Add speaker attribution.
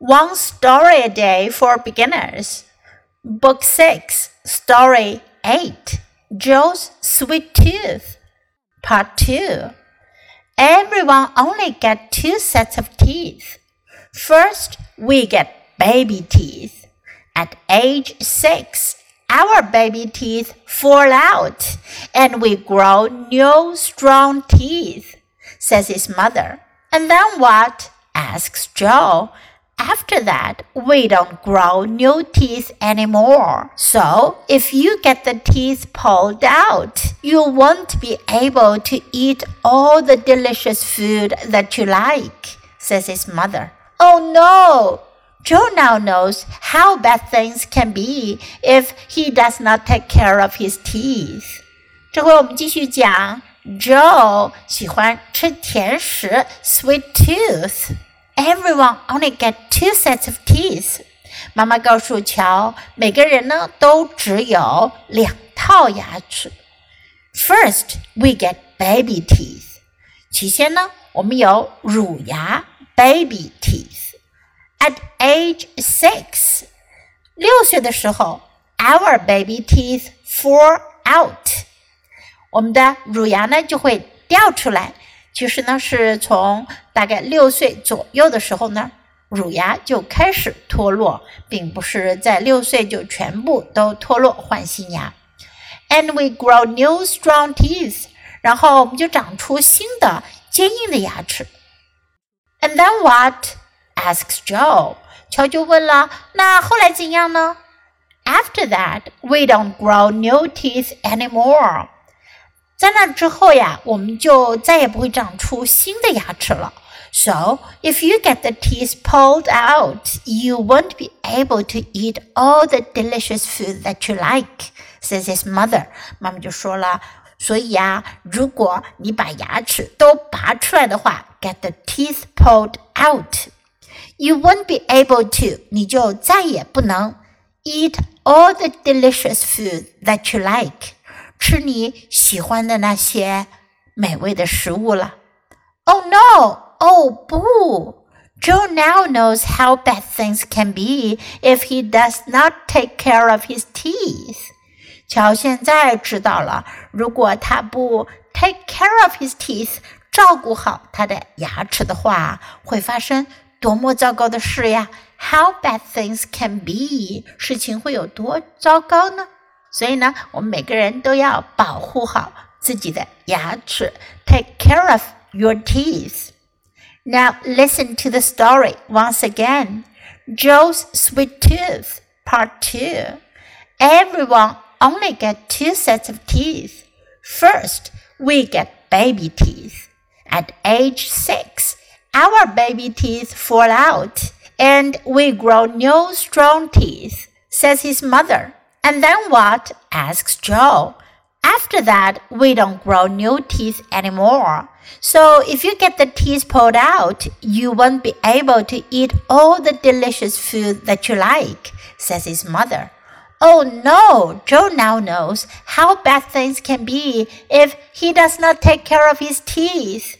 Speaker 1: One Story a Day for Beginners. Book 6, Story 8 Joe's Sweet Tooth. Part 2. Everyone only get two sets of teeth. First, we get baby teeth. At age 6, our baby teeth fall out and we grow new strong teeth, says his mother. And then what? asks Joe. After that, we don't grow new teeth anymore. So, if you get the teeth pulled out, you won't be able to eat all the delicious food that you like, says his mother. Oh no! Joe now knows how bad things can be if he does not take care of his teeth. 这回我们继续讲，Joe 喜欢吃甜食，sweet tooth。 Everyone only get two sets of teeth。妈妈告诉乔，每个人呢都只有两套牙齿。First, we get baby teeth。起先呢，我们有乳牙 （baby teeth）。at age six，六岁的时候，our baby teeth fall out，我们的乳牙呢就会掉出来。 其实呢，是从大概六岁左右的时候呢，乳牙就开始脱落，并不是在六岁就全部都脱落换新牙。And we grow new strong teeth，然后我们就长出新的坚硬的牙齿。And then what? asks Joe. 乔就问了：“那后来怎样呢？”After that, we don't grow new teeth anymore. 在那之后呀，我们就再也不会长出新的牙齿了。So, if you get the teeth pulled out, you won't be able to eat all the delicious food that you like, says his mother. 妈妈就说了，所以呀，如果你把牙齿都拔出来的话，get the teeth pulled out you won't be able to，你就再也不能 eat all the delicious food that you like， 吃你喜欢的那些美味的食物了。Oh no! Oh 不！Joe now knows how bad things can be if he does not take care of his teeth. 乔现在知道了，如果他不 take care of his teeth，照顾好他的牙齿的话，会发生多么糟糕的事呀！How bad things can be，事情会有多糟糕呢？所以呢，我们每个人都要保护好自己的牙齿，take care of your teeth. Now listen to the story once again. Joe's Sweet Tooth, Part 2. Everyone only get two sets of teeth. First, we get baby teeth. At age six, our baby teeth fall out and we grow new strong teeth, says his mother. And then what? asks Joe. After that, we don't grow new teeth anymore. So if you get the teeth pulled out, you won't be able to eat all the delicious food that you like, says his mother. Oh no, Joe now knows how bad things can be if he does not take care of his teeth.